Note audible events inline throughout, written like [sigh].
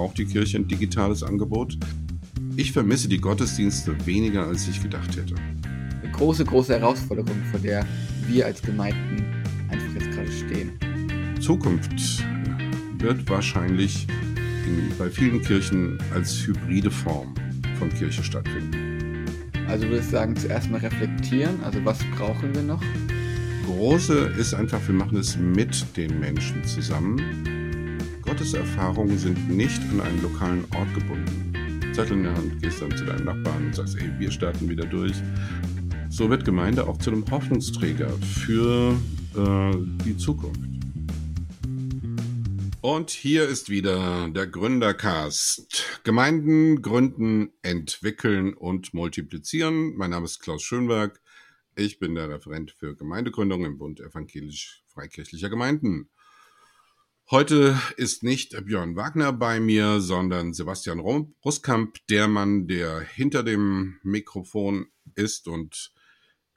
braucht die Kirche ein digitales Angebot. Ich vermisse die Gottesdienste weniger, als ich gedacht hätte. Eine große, große Herausforderung, vor der wir als Gemeinden einfach jetzt gerade stehen. Zukunft wird wahrscheinlich in, bei vielen Kirchen als hybride Form von Kirche stattfinden. Also würde ich sagen, zuerst mal reflektieren. Also was brauchen wir noch? Große ist einfach, wir machen es mit den Menschen zusammen. Gottes Erfahrungen sind nicht an einen lokalen Ort gebunden. Zettel in der Hand, gehst dann zu deinem Nachbarn und sagst, ey, wir starten wieder durch. So wird Gemeinde auch zu einem Hoffnungsträger für äh, die Zukunft. Und hier ist wieder der Gründercast. Gemeinden gründen, entwickeln und multiplizieren. Mein Name ist Klaus Schönberg. Ich bin der Referent für Gemeindegründung im Bund evangelisch-freikirchlicher Gemeinden. Heute ist nicht Björn Wagner bei mir, sondern Sebastian Ruskamp, der Mann, der hinter dem Mikrofon ist und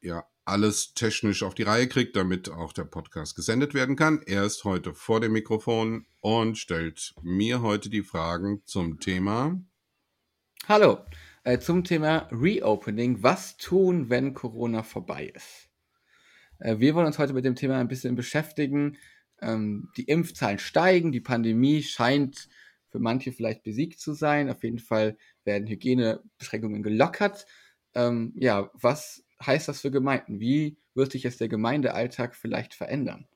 ja alles technisch auf die Reihe kriegt, damit auch der Podcast gesendet werden kann. Er ist heute vor dem Mikrofon und stellt mir heute die Fragen zum Thema. Hallo, äh, zum Thema Reopening. Was tun, wenn Corona vorbei ist? Äh, wir wollen uns heute mit dem Thema ein bisschen beschäftigen. Ähm, die Impfzahlen steigen, die Pandemie scheint für manche vielleicht besiegt zu sein. Auf jeden Fall werden Hygienebeschränkungen gelockert. Ähm, ja, was heißt das für Gemeinden? Wie wird sich jetzt der Gemeindealltag vielleicht verändern?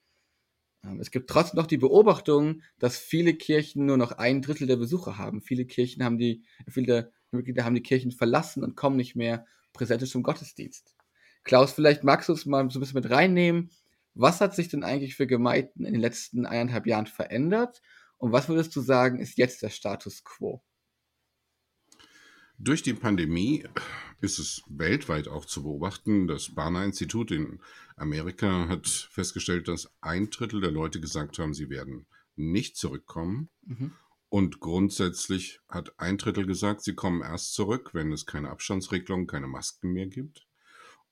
Ähm, es gibt trotzdem noch die Beobachtung, dass viele Kirchen nur noch ein Drittel der Besucher haben. Viele Kirchen haben die, viele Mitglieder haben die Kirchen verlassen und kommen nicht mehr präsent zum Gottesdienst. Klaus, vielleicht magst du es mal so ein bisschen mit reinnehmen. Was hat sich denn eigentlich für Gemeinden in den letzten eineinhalb Jahren verändert? Und was würdest du sagen, ist jetzt der Status quo? Durch die Pandemie ist es weltweit auch zu beobachten. Das Barna-Institut in Amerika hat festgestellt, dass ein Drittel der Leute gesagt haben, sie werden nicht zurückkommen. Mhm. Und grundsätzlich hat ein Drittel gesagt, sie kommen erst zurück, wenn es keine Abstandsregelung, keine Masken mehr gibt.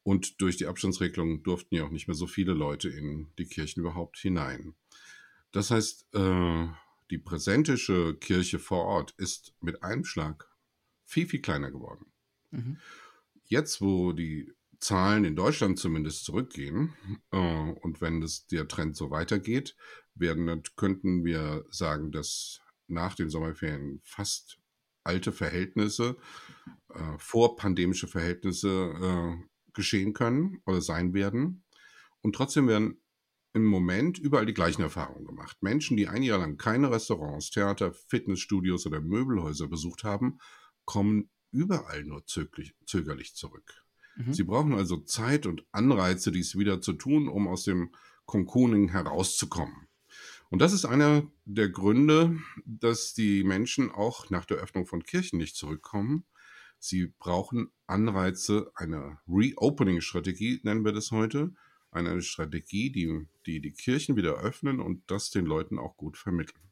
Und durch die Abstandsregelung durften ja auch nicht mehr so viele Leute in die Kirchen überhaupt hinein. Das heißt, äh, die präsentische Kirche vor Ort ist mit einem Schlag viel, viel kleiner geworden. Mhm. Jetzt, wo die Zahlen in Deutschland zumindest zurückgehen äh, und wenn das, der Trend so weitergeht, werden, könnten wir sagen, dass nach den Sommerferien fast alte Verhältnisse, äh, vorpandemische Verhältnisse äh, geschehen können oder sein werden. Und trotzdem werden im Moment überall die gleichen Erfahrungen gemacht. Menschen, die ein Jahr lang keine Restaurants, Theater, Fitnessstudios oder Möbelhäuser besucht haben, kommen überall nur zögerlich, zurück. Mhm. Sie brauchen also Zeit und Anreize, dies wieder zu tun, um aus dem Cocooning herauszukommen. Und das ist einer der Gründe, dass die Menschen auch nach der Öffnung von Kirchen nicht zurückkommen. Sie brauchen Anreize, eine Reopening-Strategie nennen wir das heute, eine Strategie, die, die die Kirchen wieder öffnen und das den Leuten auch gut vermitteln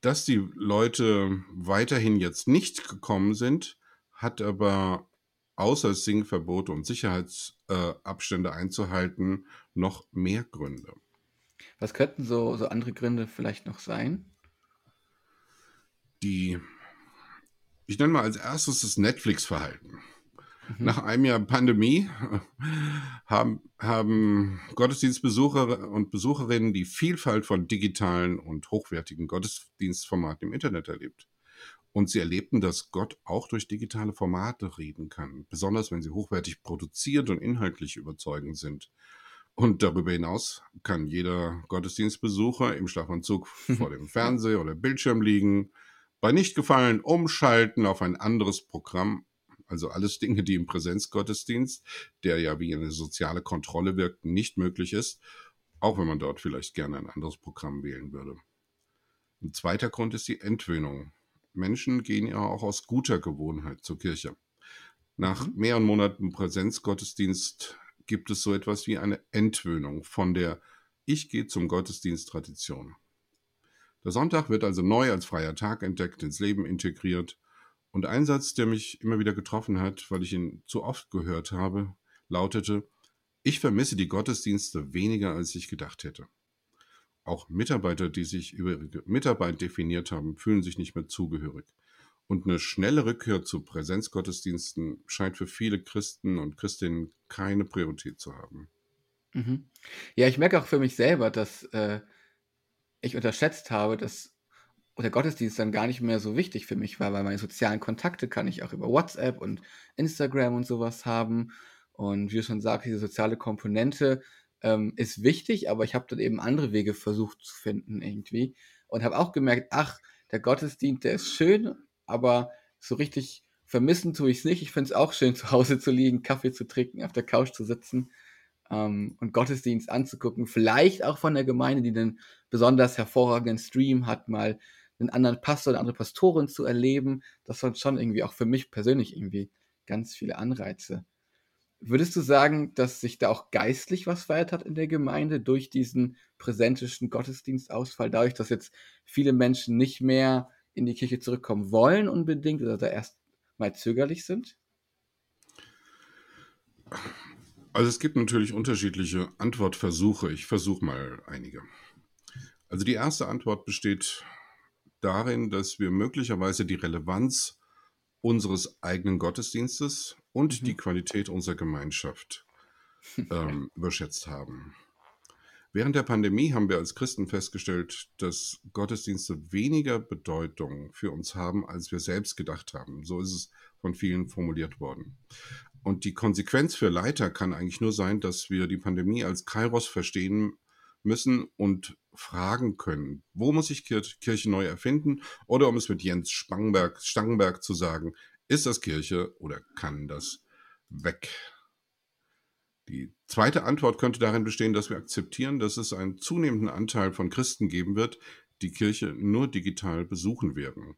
dass die Leute weiterhin jetzt nicht gekommen sind, hat aber außer Singverbote und Sicherheitsabstände äh, einzuhalten noch mehr Gründe. Was könnten so, so andere Gründe vielleicht noch sein? Die, ich nenne mal als erstes das Netflix-Verhalten. Mhm. Nach einem Jahr Pandemie haben, haben Gottesdienstbesucher und Besucherinnen die Vielfalt von digitalen und hochwertigen Gottesdienstformaten im Internet erlebt. Und sie erlebten, dass Gott auch durch digitale Formate reden kann, besonders wenn sie hochwertig produziert und inhaltlich überzeugend sind. Und darüber hinaus kann jeder Gottesdienstbesucher im Schlafanzug [laughs] vor dem Fernseher oder Bildschirm liegen, bei Nichtgefallen umschalten auf ein anderes Programm also alles Dinge, die im Präsenzgottesdienst, der ja wie eine soziale Kontrolle wirkt, nicht möglich ist, auch wenn man dort vielleicht gerne ein anderes Programm wählen würde. Ein zweiter Grund ist die Entwöhnung. Menschen gehen ja auch aus guter Gewohnheit zur Kirche. Nach mhm. mehreren Monaten Präsenzgottesdienst gibt es so etwas wie eine Entwöhnung von der Ich gehe zum Gottesdienst Tradition. Der Sonntag wird also neu als freier Tag entdeckt, ins Leben integriert und ein Satz, der mich immer wieder getroffen hat, weil ich ihn zu oft gehört habe, lautete, ich vermisse die Gottesdienste weniger, als ich gedacht hätte. auch Mitarbeiter, die sich über ihre Mitarbeit definiert haben, fühlen sich nicht mehr zugehörig. Und eine schnelle Rückkehr zu Präsenzgottesdiensten scheint für viele Christen und Christinnen keine Priorität zu haben. Mhm. Ja, ich merke auch für mich selber, dass äh, ich unterschätzt habe, dass der Gottesdienst dann gar nicht mehr so wichtig für mich war, weil meine sozialen Kontakte kann ich auch über WhatsApp und Instagram und sowas haben. Und wie du schon sagst, diese soziale Komponente ähm, ist wichtig, aber ich habe dann eben andere Wege versucht zu finden irgendwie und habe auch gemerkt, ach, der Gottesdienst, der ist schön, aber so richtig vermissen tue ich es nicht. Ich finde es auch schön, zu Hause zu liegen, Kaffee zu trinken, auf der Couch zu sitzen ähm, und Gottesdienst anzugucken. Vielleicht auch von der Gemeinde, die einen besonders hervorragenden Stream hat, mal einen anderen Pastor, eine andere Pastorin zu erleben. Das waren schon irgendwie auch für mich persönlich irgendwie ganz viele Anreize. Würdest du sagen, dass sich da auch geistlich was verändert hat in der Gemeinde durch diesen präsentischen Gottesdienstausfall, dadurch, dass jetzt viele Menschen nicht mehr in die Kirche zurückkommen wollen unbedingt oder da erst mal zögerlich sind? Also es gibt natürlich unterschiedliche Antwortversuche. Ich versuche mal einige. Also die erste Antwort besteht darin, dass wir möglicherweise die Relevanz unseres eigenen Gottesdienstes und mhm. die Qualität unserer Gemeinschaft ähm, [laughs] überschätzt haben. Während der Pandemie haben wir als Christen festgestellt, dass Gottesdienste weniger Bedeutung für uns haben, als wir selbst gedacht haben. So ist es von vielen formuliert worden. Und die Konsequenz für Leiter kann eigentlich nur sein, dass wir die Pandemie als Kairos verstehen müssen und fragen können, wo muss ich Kirche neu erfinden? Oder um es mit Jens Spangenberg, Stangenberg zu sagen, ist das Kirche oder kann das weg? Die zweite Antwort könnte darin bestehen, dass wir akzeptieren, dass es einen zunehmenden Anteil von Christen geben wird, die Kirche nur digital besuchen werden.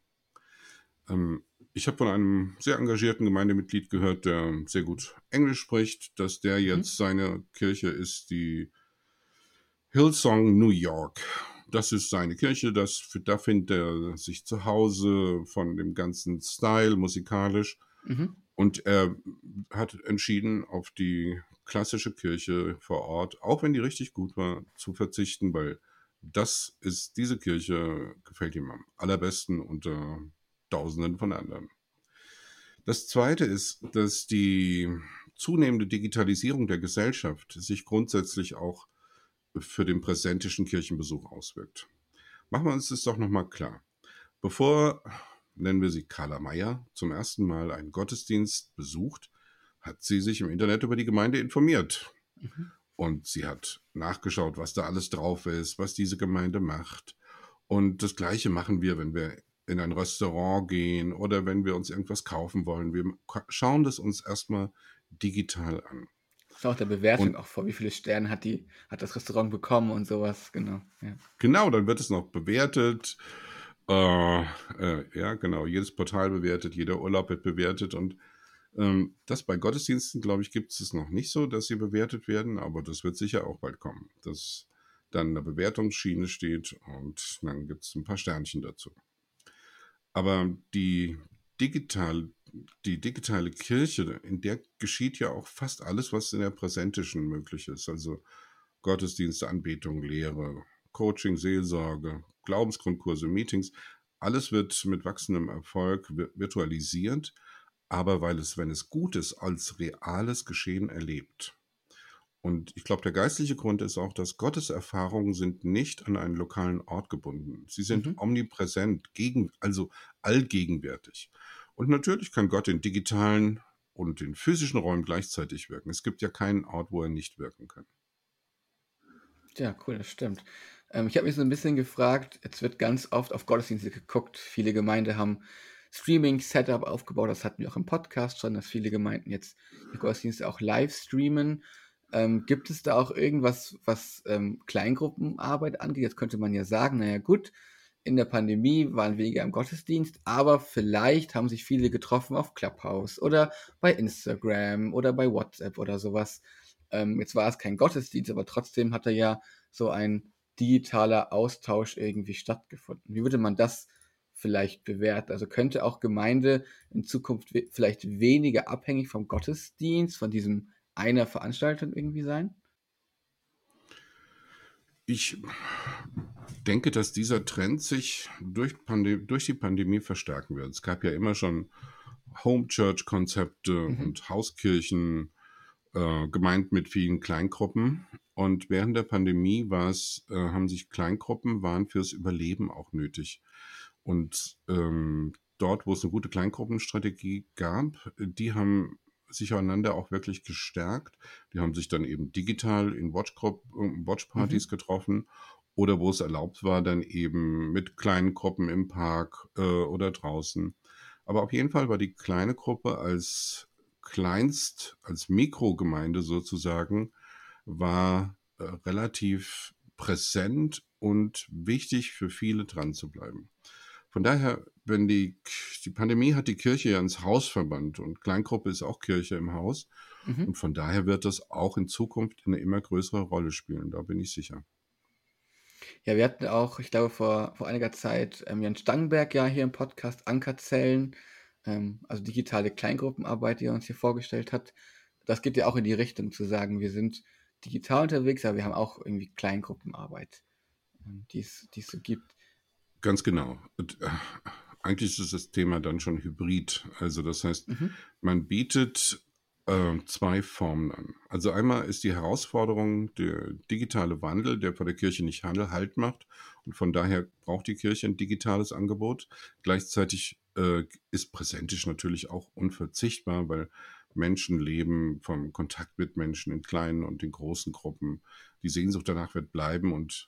Ähm, ich habe von einem sehr engagierten Gemeindemitglied gehört, der sehr gut Englisch spricht, dass der mhm. jetzt seine Kirche ist, die Hillsong New York. Das ist seine Kirche, das, da findet er sich zu Hause von dem ganzen Style musikalisch. Mhm. Und er hat entschieden, auf die klassische Kirche vor Ort, auch wenn die richtig gut war, zu verzichten, weil das ist, diese Kirche gefällt ihm am allerbesten unter Tausenden von anderen. Das zweite ist, dass die zunehmende Digitalisierung der Gesellschaft sich grundsätzlich auch für den präsentischen Kirchenbesuch auswirkt. Machen wir uns das doch nochmal klar. Bevor, nennen wir sie Carla Meyer, zum ersten Mal einen Gottesdienst besucht, hat sie sich im Internet über die Gemeinde informiert. Mhm. Und sie hat nachgeschaut, was da alles drauf ist, was diese Gemeinde macht. Und das Gleiche machen wir, wenn wir in ein Restaurant gehen oder wenn wir uns irgendwas kaufen wollen. Wir schauen das uns erstmal digital an. Das auch der Bewertung und, auch vor, wie viele Sterne hat, die, hat das Restaurant bekommen und sowas, genau. Ja. Genau, dann wird es noch bewertet. Äh, äh, ja, genau, jedes Portal bewertet, jeder Urlaub wird bewertet und ähm, das bei Gottesdiensten, glaube ich, gibt es noch nicht so, dass sie bewertet werden, aber das wird sicher auch bald kommen, dass dann eine Bewertungsschiene steht und dann gibt es ein paar Sternchen dazu. Aber die digital, die digitale Kirche, in der geschieht ja auch fast alles, was in der präsentischen möglich ist. Also Gottesdienste, Anbetung, Lehre, Coaching, Seelsorge, Glaubensgrundkurse, Meetings. Alles wird mit wachsendem Erfolg virtualisiert aber weil es, wenn es gut ist, als reales Geschehen erlebt. Und ich glaube, der geistliche Grund ist auch, dass Gottes Erfahrungen sind nicht an einen lokalen Ort gebunden. Sie sind mhm. omnipräsent, gegen, also allgegenwärtig. Und natürlich kann Gott in digitalen und in physischen Räumen gleichzeitig wirken. Es gibt ja keinen Ort, wo er nicht wirken kann. Ja, cool, das stimmt. Ähm, ich habe mich so ein bisschen gefragt, jetzt wird ganz oft auf Gottesdienste geguckt. Viele Gemeinden haben Streaming-Setup aufgebaut. Das hatten wir auch im Podcast schon, dass viele Gemeinden jetzt die Gottesdienste auch live streamen. Ähm, gibt es da auch irgendwas, was ähm, Kleingruppenarbeit angeht? Jetzt könnte man ja sagen, naja gut, in der Pandemie waren weniger im Gottesdienst, aber vielleicht haben sich viele getroffen auf Clubhouse oder bei Instagram oder bei WhatsApp oder sowas. Ähm, jetzt war es kein Gottesdienst, aber trotzdem hat da ja so ein digitaler Austausch irgendwie stattgefunden. Wie würde man das vielleicht bewährt. Also könnte auch Gemeinde in Zukunft vielleicht weniger abhängig vom Gottesdienst, von diesem einer Veranstaltung irgendwie sein? Ich denke, dass dieser Trend sich durch, durch, die Pandemie verstärken wird. Es gab ja immer schon Home Church Konzepte mhm. und Hauskirchen, äh, gemeint mit vielen Kleingruppen. Und während der Pandemie war es, äh, haben sich Kleingruppen waren fürs Überleben auch nötig. Und ähm, dort, wo es eine gute Kleingruppenstrategie gab, die haben sich einander auch wirklich gestärkt. Die haben sich dann eben digital in Watchpartys mhm. getroffen oder wo es erlaubt war, dann eben mit kleinen Gruppen im Park äh, oder draußen. Aber auf jeden Fall war die kleine Gruppe als Kleinst, als Mikrogemeinde sozusagen, war äh, relativ präsent und wichtig für viele dran zu bleiben. Von daher, wenn die, die Pandemie hat die Kirche ja ins Haus verbannt und Kleingruppe ist auch Kirche im Haus. Mhm. Und von daher wird das auch in Zukunft eine immer größere Rolle spielen, da bin ich sicher. Ja, wir hatten auch, ich glaube, vor, vor einiger Zeit ähm, Jan Stangenberg ja hier im Podcast Ankerzellen ähm, also digitale Kleingruppenarbeit, die er uns hier vorgestellt hat, das geht ja auch in die Richtung zu sagen, wir sind digital unterwegs, aber wir haben auch irgendwie Kleingruppenarbeit, ähm, die es so gibt. Ganz genau. Und, äh, eigentlich ist das Thema dann schon hybrid. Also das heißt, mhm. man bietet äh, zwei Formen an. Also einmal ist die Herausforderung der digitale Wandel, der vor der Kirche nicht Handel Halt macht. Und von daher braucht die Kirche ein digitales Angebot. Gleichzeitig äh, ist präsentisch natürlich auch unverzichtbar, weil Menschen leben vom Kontakt mit Menschen in kleinen und in großen Gruppen. Die Sehnsucht danach wird bleiben und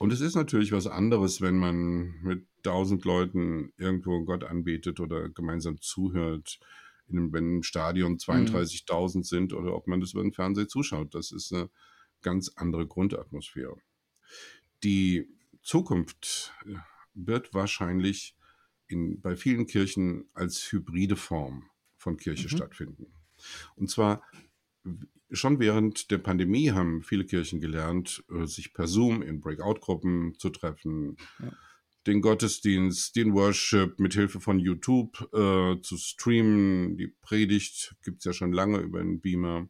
und es ist natürlich was anderes, wenn man mit tausend Leuten irgendwo Gott anbetet oder gemeinsam zuhört, in einem, wenn im Stadion 32.000 mhm. sind oder ob man das über den Fernseher zuschaut. Das ist eine ganz andere Grundatmosphäre. Die Zukunft äh, wird wahrscheinlich in, bei vielen Kirchen als hybride Form von Kirche mhm. stattfinden. Und zwar schon während der Pandemie haben viele Kirchen gelernt, äh, sich per Zoom in Breakout-Gruppen zu treffen, ja. Den Gottesdienst, den Worship mit Hilfe von YouTube äh, zu streamen. Die Predigt gibt es ja schon lange über den Beamer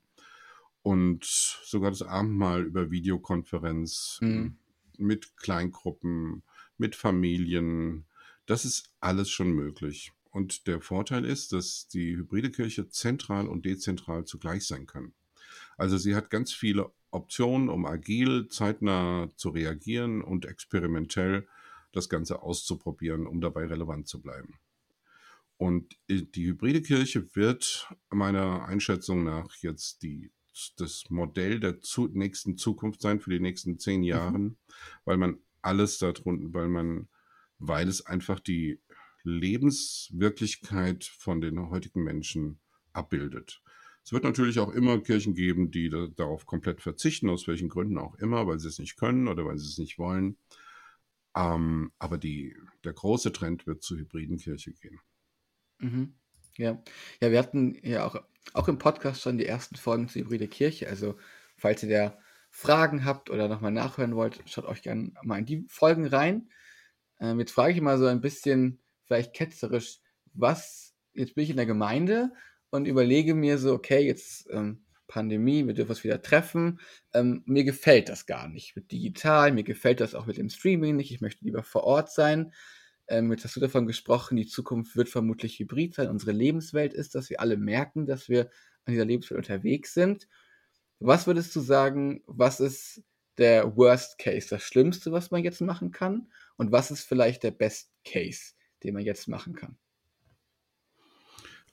und sogar das Abendmahl über Videokonferenz mhm. mit Kleingruppen, mit Familien, das ist alles schon möglich. Und der Vorteil ist, dass die hybride Kirche zentral und dezentral zugleich sein kann. Also sie hat ganz viele Optionen, um agil, zeitnah zu reagieren und experimentell das Ganze auszuprobieren, um dabei relevant zu bleiben. Und die hybride Kirche wird meiner Einschätzung nach jetzt die, das Modell der zu, nächsten Zukunft sein für die nächsten zehn Jahre, mhm. weil man alles darunter, weil man weil es einfach die Lebenswirklichkeit von den heutigen Menschen abbildet. Es wird natürlich auch immer Kirchen geben, die da, darauf komplett verzichten, aus welchen Gründen auch immer, weil sie es nicht können oder weil sie es nicht wollen. Ähm, aber die, der große Trend wird zur hybriden Kirche gehen. Mhm. Ja. ja, wir hatten ja auch, auch im Podcast schon die ersten Folgen zur hybride Kirche. Also, falls ihr da Fragen habt oder nochmal nachhören wollt, schaut euch gerne mal in die Folgen rein. Ähm, jetzt frage ich mal so ein bisschen, vielleicht ketzerisch, was, jetzt bin ich in der Gemeinde und überlege mir so, okay, jetzt ähm, Pandemie, wir dürfen uns wieder treffen. Ähm, mir gefällt das gar nicht mit digital, mir gefällt das auch mit dem Streaming nicht, ich möchte lieber vor Ort sein. Ähm, jetzt hast du davon gesprochen, die Zukunft wird vermutlich hybrid sein. Unsere Lebenswelt ist, dass wir alle merken, dass wir an dieser Lebenswelt unterwegs sind. Was würdest du sagen, was ist der Worst Case, das Schlimmste, was man jetzt machen kann? Und was ist vielleicht der Best Case, den man jetzt machen kann?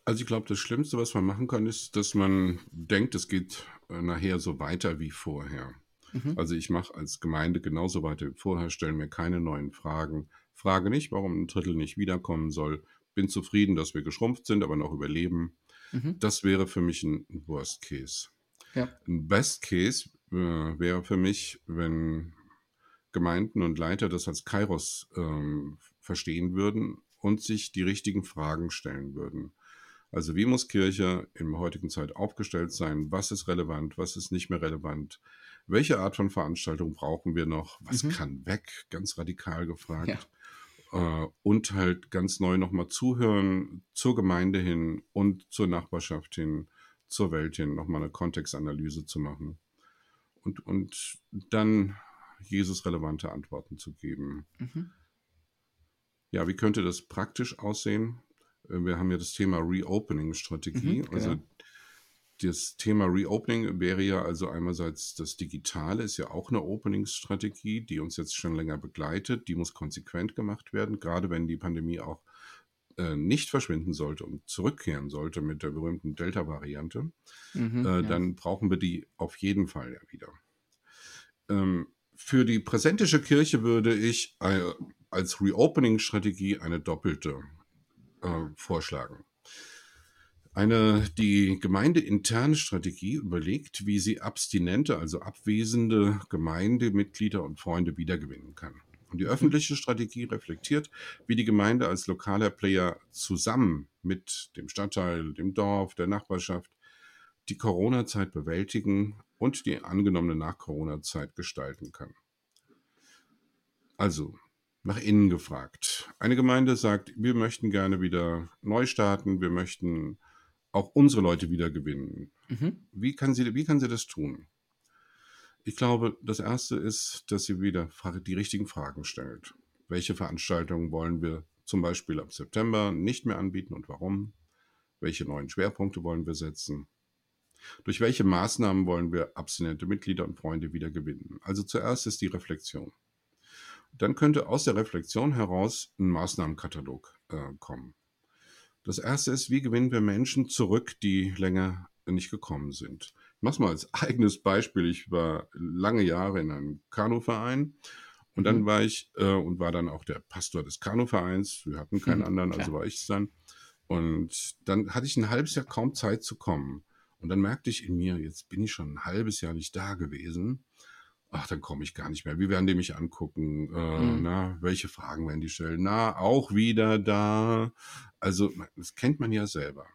Also ich glaube, das Schlimmste, was man machen kann, ist, dass man denkt, es geht äh, nachher so weiter wie vorher. Mhm. Also ich mache als Gemeinde genauso weiter wie vorher, stelle mir keine neuen Fragen, frage nicht, warum ein Drittel nicht wiederkommen soll, bin zufrieden, dass wir geschrumpft sind, aber noch überleben. Mhm. Das wäre für mich ein Worst Case. Ja. Ein Best Case äh, wäre für mich, wenn Gemeinden und Leiter das als Kairos ähm, verstehen würden und sich die richtigen Fragen stellen würden. Also wie muss Kirche in der heutigen Zeit aufgestellt sein? Was ist relevant? Was ist nicht mehr relevant? Welche Art von Veranstaltung brauchen wir noch? Was mhm. kann weg? Ganz radikal gefragt. Ja. Äh, und halt ganz neu nochmal zuhören zur Gemeinde hin und zur Nachbarschaft hin, zur Welt hin, nochmal eine Kontextanalyse zu machen. Und, und dann Jesus-relevante Antworten zu geben. Mhm. Ja, wie könnte das praktisch aussehen? Äh, wir haben ja das Thema Reopening-Strategie. Mhm, genau. Also das Thema Reopening wäre ja also einerseits das Digitale ist ja auch eine Opening-Strategie, die uns jetzt schon länger begleitet. Die muss konsequent gemacht werden, gerade wenn die Pandemie auch äh, nicht verschwinden sollte und zurückkehren sollte mit der berühmten Delta-Variante. Mhm, äh, ja. Dann brauchen wir die auf jeden Fall ja wieder. Ähm, für die präsentische Kirche würde ich äh, als Reopening-Strategie eine doppelte äh, vorschlagen. Eine die gemeindeinterne Strategie überlegt, wie sie abstinente, also abwesende Gemeindemitglieder und Freunde wiedergewinnen kann. Und die öffentliche Strategie reflektiert, wie die Gemeinde als lokaler Player zusammen mit dem Stadtteil, dem Dorf, der Nachbarschaft die Corona-Zeit bewältigen und die angenommene Nach-Corona-Zeit gestalten kann. Also, nach innen gefragt. Eine Gemeinde sagt, wir möchten gerne wieder neu starten, wir möchten auch unsere Leute wieder gewinnen. Mhm. Wie, kann sie, wie kann sie das tun? Ich glaube, das Erste ist, dass sie wieder die richtigen Fragen stellt. Welche Veranstaltungen wollen wir zum Beispiel ab September nicht mehr anbieten und warum? Welche neuen Schwerpunkte wollen wir setzen? Durch welche Maßnahmen wollen wir abstinente Mitglieder und Freunde wieder gewinnen? Also zuerst ist die Reflexion. Dann könnte aus der Reflexion heraus ein Maßnahmenkatalog äh, kommen. Das erste ist, wie gewinnen wir Menschen zurück, die länger nicht gekommen sind? Ich mache mal als [laughs] eigenes Beispiel. Ich war lange Jahre in einem Kanuverein und dann mhm. war ich äh, und war dann auch der Pastor des Kanuvereins. Wir hatten keinen mhm, anderen, also war ich es dann. Und dann hatte ich ein halbes Jahr kaum Zeit zu kommen. Und dann merkte ich in mir, jetzt bin ich schon ein halbes Jahr nicht da gewesen. Ach, dann komme ich gar nicht mehr. Wie werden die mich angucken? Äh, mhm. Na, welche Fragen werden die stellen? Na, auch wieder da. Also, das kennt man ja selber.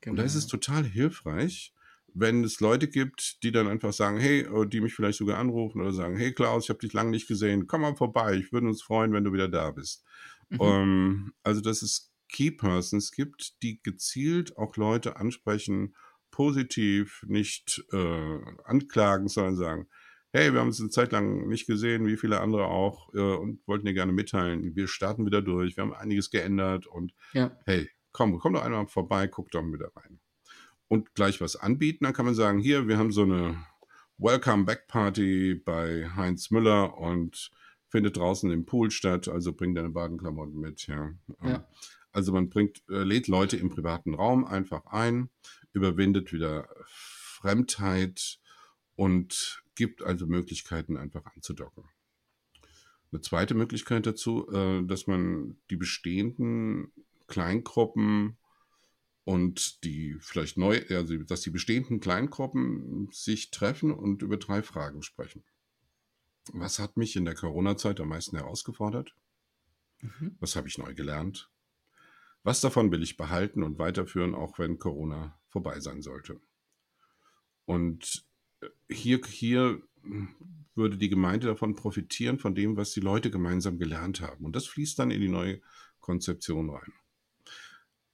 Genau. Und da ist es genau. total hilfreich, wenn es Leute gibt, die dann einfach sagen, hey, oh, die mich vielleicht sogar anrufen oder sagen, hey Klaus, ich habe dich lange nicht gesehen, komm mal vorbei, ich würde uns freuen, wenn du wieder da bist. Mhm. Um, ähm, also, dass es Key Persons gibt, die gezielt auch Leute ansprechen, positiv, nicht äh, anklagen, sondern sagen, hey, wir haben uns eine Zeit lang nicht gesehen, wie viele andere auch, äh, und wollten dir gerne mitteilen, wir starten wieder durch, wir haben einiges geändert und ja. hey, komm, komm doch einmal vorbei, guck doch mal wieder rein. Und gleich was anbieten, dann kann man sagen, hier, wir haben so eine Welcome Back Party bei Heinz Müller und findet draußen im Pool statt, also bring deine Badenklamotten mit, ja. ja. Also man bringt, äh, lädt Leute im privaten Raum einfach ein, überwindet wieder Fremdheit und gibt also Möglichkeiten, einfach anzudocken. Eine zweite Möglichkeit dazu, äh, dass man die bestehenden Kleingruppen und die vielleicht neu, also dass die bestehenden Kleingruppen sich treffen und über drei Fragen sprechen. Was hat mich in der Corona-Zeit am meisten herausgefordert? Mhm. Was habe ich neu gelernt? Was davon will ich behalten und weiterführen, auch wenn Corona vorbei sein sollte? Und hier, hier würde die Gemeinde davon profitieren, von dem, was die Leute gemeinsam gelernt haben. Und das fließt dann in die neue Konzeption rein.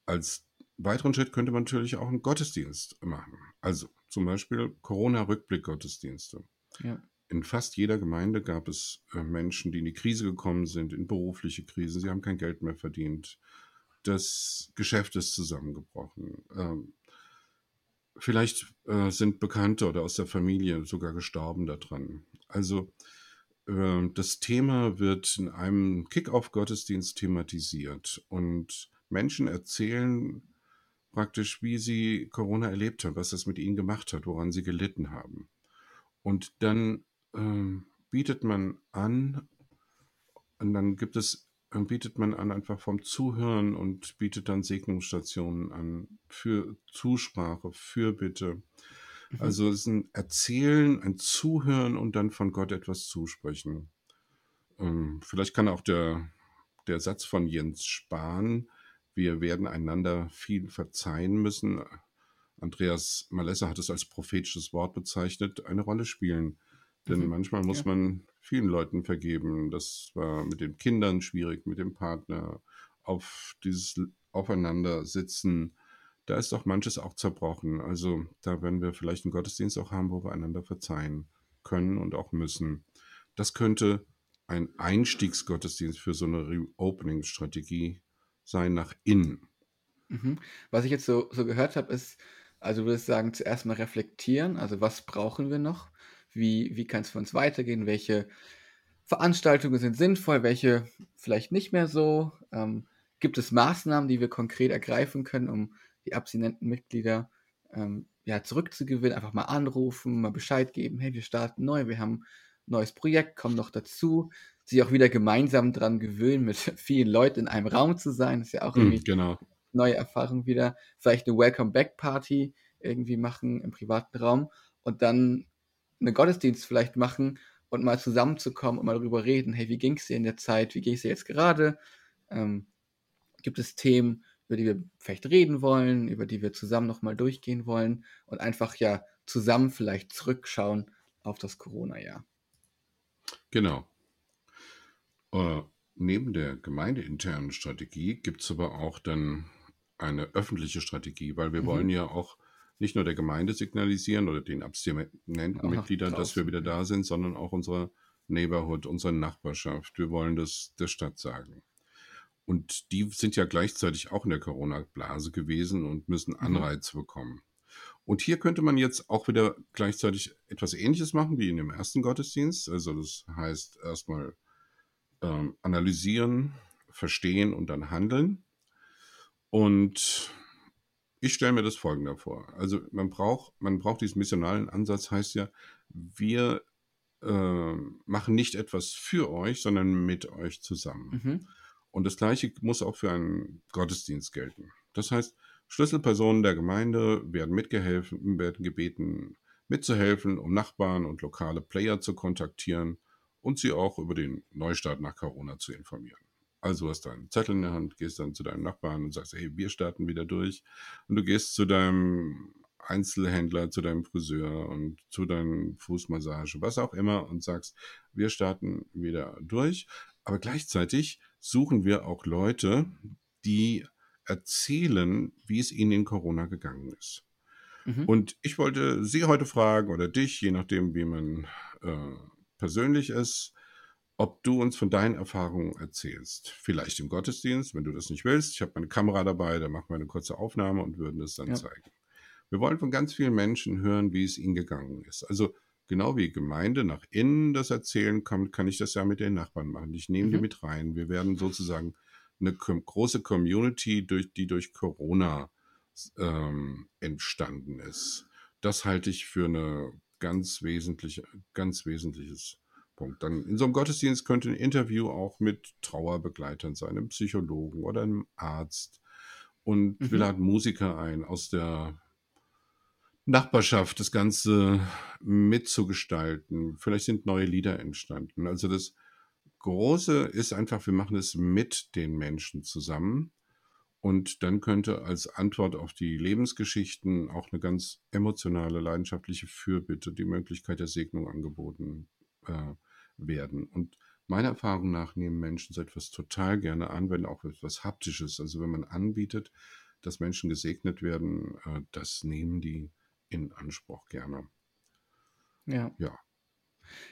Als weiteren Schritt könnte man natürlich auch einen Gottesdienst machen. Also zum Beispiel Corona-Rückblick-Gottesdienste. Ja. In fast jeder Gemeinde gab es äh, Menschen, die in die Krise gekommen sind, in berufliche Krisen. Sie haben kein Geld mehr verdient. Das Geschäft ist zusammengebrochen. Ähm, Vielleicht äh, sind Bekannte oder aus der Familie sogar gestorben daran. Also äh, das Thema wird in einem Kick-Off-Gottesdienst thematisiert und Menschen erzählen praktisch, wie sie Corona erlebt haben, was das mit ihnen gemacht hat, woran sie gelitten haben. Und dann äh, bietet man an, und dann gibt es bietet man an einfach vom Zuhören und bietet dann Segnungsstationen an für Zusprache, Fürbitte. Mhm. Also es ist ein Erzählen, ein Zuhören und dann von Gott etwas zusprechen. Ähm, vielleicht kann auch der, der Satz von Jens Spahn, wir werden einander viel verzeihen müssen, Andreas Malessa hat es als prophetisches Wort bezeichnet, eine Rolle spielen. Denn mhm. manchmal muss ja. man vielen Leuten vergeben. Das war mit den Kindern schwierig, mit dem Partner, auf dieses Aufeinandersitzen. Da ist doch manches auch zerbrochen. Also da werden wir vielleicht einen Gottesdienst auch haben, wo wir einander verzeihen können und auch müssen. das könnte ein Einstiegsgottesdienst für so eine Reopening-Strategie sein nach innen. Mhm. Was ich jetzt so, so gehört habe, ist, also du würdest sagen, zuerst mal reflektieren, also was brauchen wir noch? Wie, wie kann es für uns weitergehen? Welche Veranstaltungen sind sinnvoll, welche vielleicht nicht mehr so? Ähm, gibt es Maßnahmen, die wir konkret ergreifen können, um die abstinenten Mitglieder ähm, ja, zurückzugewinnen? Einfach mal anrufen, mal Bescheid geben, hey, wir starten neu, wir haben ein neues Projekt, kommen noch dazu, sich auch wieder gemeinsam dran gewöhnen, mit [laughs] vielen Leuten in einem Raum zu sein, das ist ja auch Hm, irgendwie genau. neue Erfahrung wieder. Vielleicht eine Welcome-Back-Party irgendwie machen im privaten Raum und dann einen Gottesdienst vielleicht machen und mal zusammenzukommen und mal darüber reden, hey, wie ging es dir in der Zeit, wie ging es dir jetzt gerade? Ähm, gibt es Themen, über die wir vielleicht reden wollen, über die wir zusammen nochmal durchgehen wollen und einfach ja zusammen vielleicht zurückschauen auf das Corona-Jahr. Genau. Äh, neben der gemeindeinternen Strategie gibt es aber auch dann eine öffentliche Strategie, weil wir Mhm. wollen ja auch nicht nur der Gemeinde signalisieren oder den abstinenten Mitgliedern, dass wir wieder da sind, sondern auch unserer Neighborhood, unserer Nachbarschaft. Wir wollen das der Stadt sagen. Und die sind ja gleichzeitig auch in der Corona-Blase gewesen und müssen Mhm. Anreize bekommen. Und hier könnte man jetzt auch wieder gleichzeitig etwas Ähnliches machen wie in dem ersten Gottesdienst. Also das heißt erstmal ähm, analysieren, verstehen und dann handeln. Und ich stelle mir das folgender vor. Also man braucht, man braucht diesen missionalen Ansatz, heißt ja, wir äh, machen nicht etwas für euch, sondern mit euch zusammen. Mhm. Und das Gleiche muss auch für einen Gottesdienst gelten. Das heißt, Schlüsselpersonen der Gemeinde werden mitgehelfen, werden gebeten, mitzuhelfen, um Nachbarn und lokale Player zu kontaktieren und sie auch über den Neustart nach Corona zu informieren. Also hast du einen Zettel in der Hand, gehst dann zu deinem Nachbarn und sagst, hey, wir starten wieder durch. Und du gehst zu deinem Einzelhändler, zu deinem Friseur und zu deinem Fußmassage, was auch immer und sagst, wir starten wieder durch. Aber gleichzeitig suchen wir auch Leute, die erzählen, wie es ihnen in Corona gegangen ist. Mhm. Und ich wollte Sie heute fragen oder dich, je nachdem, wie man äh, persönlich ist, ob du uns von deinen Erfahrungen erzählst. Vielleicht im Gottesdienst, wenn du das nicht willst. Ich habe meine Kamera dabei, da machen wir eine kurze Aufnahme und würden es dann Ja. zeigen. Wir wollen von ganz vielen Menschen hören, wie es ihnen gegangen ist. Also genau wie Gemeinde nach innen das erzählen kann, kann ich das ja mit den Nachbarn machen. Ich nehme die Mhm. mit rein. Wir werden sozusagen eine große Community, durch, die durch Corona ähm, entstanden ist. Das halte ich für eine ganz wesentliche, ganz wesentliches Punkt. Dann in so einem Gottesdienst könnte ein Interview auch mit Trauerbegleitern sein, einem Psychologen oder einem Arzt. Und wir Mhm. laden Musiker ein aus der Nachbarschaft, das Ganze mitzugestalten. Vielleicht sind neue Lieder entstanden. Also das Große ist einfach, wir machen es mit den Menschen zusammen. Und dann könnte als Antwort auf die Lebensgeschichten auch eine ganz emotionale, leidenschaftliche Fürbitte, die Möglichkeit der Segnung angeboten äh, werden. Und meiner Erfahrung nach nehmen Menschen so etwas total gerne an, wenn auch etwas Haptisches, also wenn man anbietet, dass Menschen gesegnet werden, äh, das nehmen die in Anspruch gerne. Ja. Ja,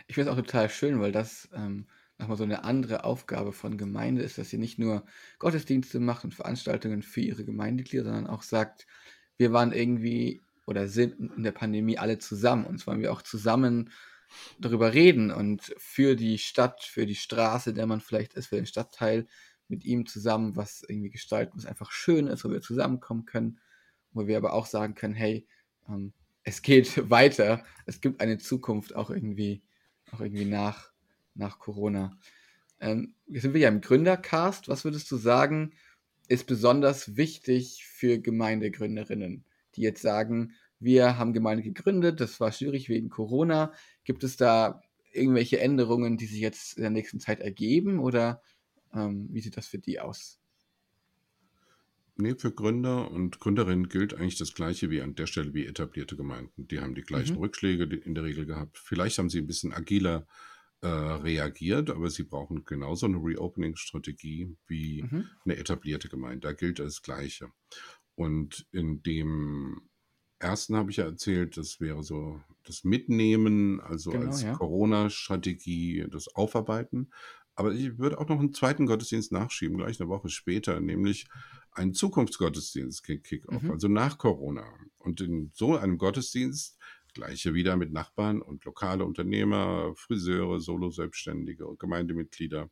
Ich finde es auch total schön, weil das ähm, nochmal so eine andere Aufgabe von Gemeinde ist, dass sie nicht nur Gottesdienste macht und Veranstaltungen für ihre Gemeindeglieder, sondern auch sagt, wir waren irgendwie oder sind in der Pandemie alle zusammen. Und zwar wollen wir auch zusammen darüber reden und für die Stadt, für die Straße, der man vielleicht ist, für den Stadtteil mit ihm zusammen was irgendwie gestalten, was einfach schön ist, wo wir zusammenkommen können, wo wir aber auch sagen können, hey, ähm, es geht [laughs] weiter, es gibt eine Zukunft auch irgendwie, auch irgendwie nach, nach Corona. Ähm, jetzt sind wir ja im Gründercast. Was würdest du sagen, ist besonders wichtig für Gemeindegründerinnen, die jetzt sagen, wir haben Gemeinde gegründet, das war schwierig wegen Corona. Gibt es da irgendwelche Änderungen, die sich jetzt in der nächsten Zeit ergeben oder ähm, wie sieht das für die aus? Nee, für Gründer und Gründerinnen gilt eigentlich das Gleiche wie an der Stelle wie etablierte Gemeinden. Die haben die gleichen Mhm. Rückschläge in der Regel gehabt. Vielleicht haben sie ein bisschen agiler äh, reagiert, aber sie brauchen genauso eine Reopening-Strategie wie Mhm. eine etablierte Gemeinde. Da gilt das Gleiche. Und in dem ersten habe ich ja erzählt, das wäre so das Mitnehmen, also Genau, als ja. Corona-Strategie, das Aufarbeiten. Aber ich würde auch noch einen zweiten Gottesdienst nachschieben, gleich eine Woche später, nämlich einen Zukunftsgottesdienst, Kick-Off, Mhm. also nach Corona. Und in so einem Gottesdienst, gleiche wieder mit Nachbarn und lokale Unternehmer, Friseure, Solo-Selbstständige und Gemeindemitglieder,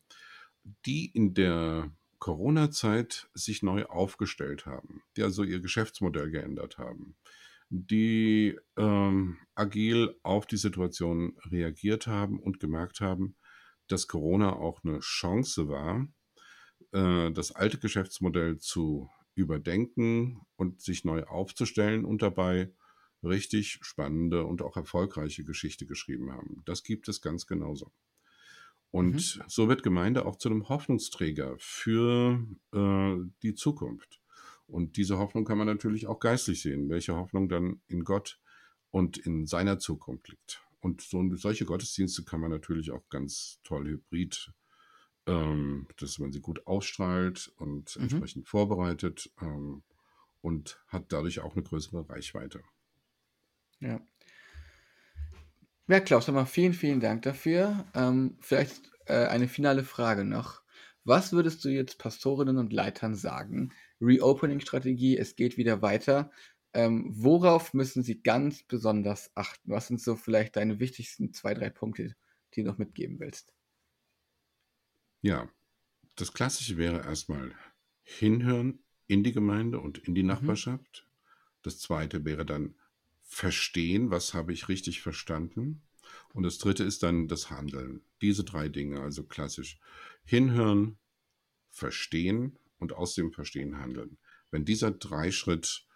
die in der Corona-Zeit sich neu aufgestellt haben, die also ihr Geschäftsmodell geändert haben, die ähm, agil auf die Situation reagiert haben und gemerkt haben, dass Corona auch eine Chance war, äh, das alte Geschäftsmodell zu überdenken und sich neu aufzustellen und dabei richtig spannende und auch erfolgreiche Geschichte geschrieben haben. Das gibt es ganz genauso. Und so wird Gemeinde auch zu einem Hoffnungsträger für äh, die Zukunft. Und diese Hoffnung kann man natürlich auch geistlich sehen, welche Hoffnung dann in Gott und in seiner Zukunft liegt. Und so, solche Gottesdienste kann man natürlich auch ganz toll hybrid, ähm, dass man sie gut ausstrahlt und Mhm. entsprechend vorbereitet ähm, und hat dadurch auch eine größere Reichweite. Ja. Ja, Klaus, nochmal vielen, vielen Dank dafür. Ähm, vielleicht äh, eine finale Frage noch. Was würdest du jetzt Pastorinnen und Leitern sagen? Reopening-Strategie, es geht wieder weiter. Ähm, worauf müssen sie ganz besonders achten? Was sind so vielleicht deine wichtigsten zwei, drei Punkte, die du noch mitgeben willst? Ja, das Klassische wäre erstmal hinhören in die Gemeinde und in die Mhm. Nachbarschaft. Das Zweite wäre dann verstehen, was habe ich richtig verstanden. Und das Dritte ist dann das Handeln. Diese drei Dinge, also klassisch hinhören, verstehen und aus dem Verstehen handeln. Wenn dieser Dreischritt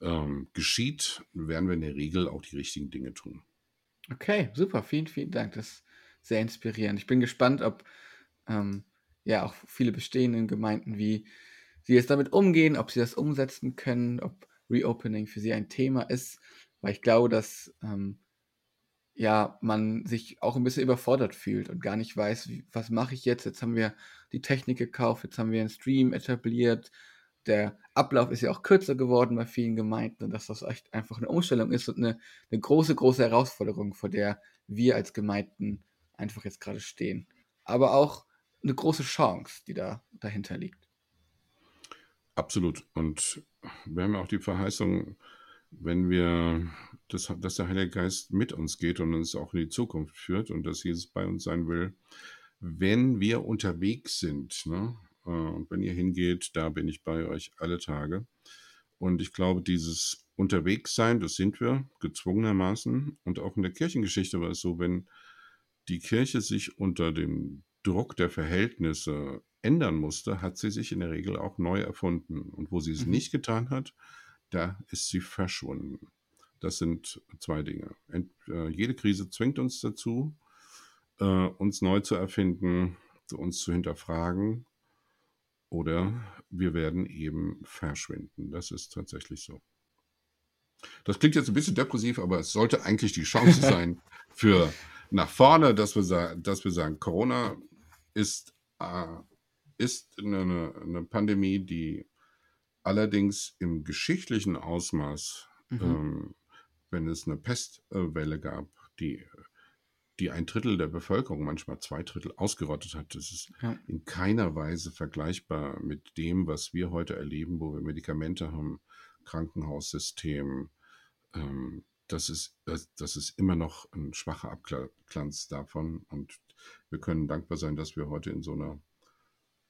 ähm, geschieht, werden wir in der Regel auch die richtigen Dinge tun. Okay, super, vielen, vielen Dank. Das ist sehr inspirierend. Ich bin gespannt, ob ähm, ja auch viele bestehenden Gemeinden, wie sie jetzt damit umgehen, ob sie das umsetzen können, ob Reopening für sie ein Thema ist, weil ich glaube, dass ähm, ja man sich auch ein bisschen überfordert fühlt und gar nicht weiß, wie, was mache ich jetzt? Jetzt haben wir die Technik gekauft, jetzt haben wir einen Stream etabliert. Der Ablauf ist ja auch kürzer geworden bei vielen Gemeinden und dass das echt einfach eine Umstellung ist und eine, eine große, große Herausforderung, vor der wir als Gemeinden einfach jetzt gerade stehen. Aber auch eine große Chance, die da dahinter liegt. Absolut. Und wir haben ja auch die Verheißung, wenn wir, dass, dass der Heilige Geist mit uns geht und uns auch in die Zukunft führt und dass Jesus bei uns sein will, wenn wir unterwegs sind, ne? äh, und wenn ihr hingeht, da bin ich bei euch alle Tage. Und ich glaube, dieses Unterwegssein, das sind wir gezwungenermaßen. Und auch in der Kirchengeschichte war es so, wenn die Kirche sich unter dem Druck der Verhältnisse ändern musste, hat sie sich in der Regel auch neu erfunden. Und wo sie es Mhm. nicht getan hat, da ist sie verschwunden. Das sind zwei Dinge. Ent, äh, jede Krise zwingt uns dazu, äh, uns neu zu erfinden, uns zu hinterfragen, oder wir werden eben verschwinden. Das ist tatsächlich so. Das klingt jetzt ein bisschen depressiv, aber es sollte eigentlich die Chance [laughs] sein für nach vorne, dass wir, dass wir sagen, Corona ist, äh, ist eine, eine Pandemie, die allerdings im geschichtlichen Ausmaß, Mhm. ähm, wenn es eine Pestwelle gab, die, die ein Drittel der Bevölkerung, manchmal zwei Drittel, ausgerottet hat, das ist Ja. in keiner Weise vergleichbar mit dem, was wir heute erleben, wo wir Medikamente haben, Krankenhaussystem. Ähm, das, ist, das, das ist immer noch ein schwacher Abglanz davon. Und wir können dankbar sein, dass wir heute in so einer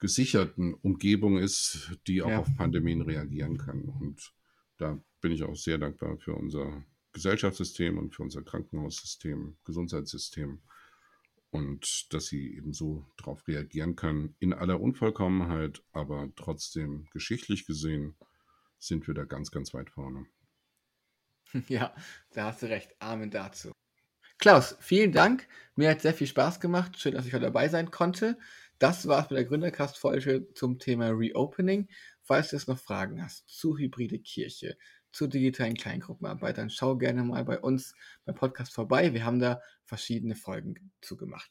gesicherten Umgebung ist, die auch Ja. auf Pandemien reagieren kann. Und da bin ich auch sehr dankbar für unser Gesellschaftssystem und für unser Krankenhaussystem, Gesundheitssystem und dass sie eben so darauf reagieren kann, in aller Unvollkommenheit, aber trotzdem geschichtlich gesehen sind wir da ganz, ganz weit vorne. [laughs] Ja, da hast du recht. Amen dazu. Klaus, vielen Dank. Mir hat sehr viel Spaß gemacht. Schön, dass ich heute dabei sein konnte. Das war's mit der Gründercast-Folge zum Thema Reopening. Falls du jetzt noch Fragen hast zu hybride Kirche, zu digitalen Kleingruppenarbeit, dann schau gerne mal bei uns beim Podcast vorbei. Wir haben da verschiedene Folgen zu gemacht.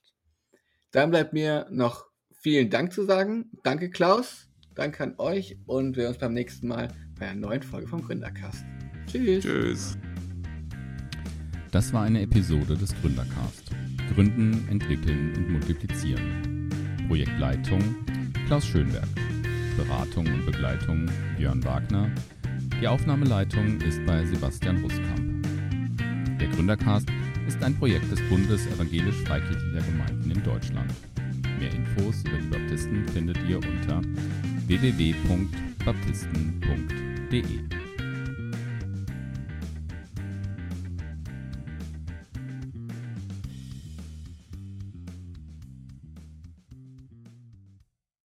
Dann bleibt mir noch vielen Dank zu sagen. Danke, Klaus. Danke an euch und wir sehen uns beim nächsten Mal bei einer neuen Folge vom Gründercast. Tschüss. Tschüss. Das war eine Episode des Gründercast. Gründen, entwickeln und multiplizieren. Projektleitung Klaus Schönberg. Beratung und Begleitung Björn Wagner. Die Aufnahmeleitung ist bei Sebastian Ruskamp. Der Gründercast ist ein Projekt des Bundes evangelisch-freikirchlicher Gemeinden in Deutschland. Mehr Infos über die Baptisten findet ihr unter www.baptisten.de.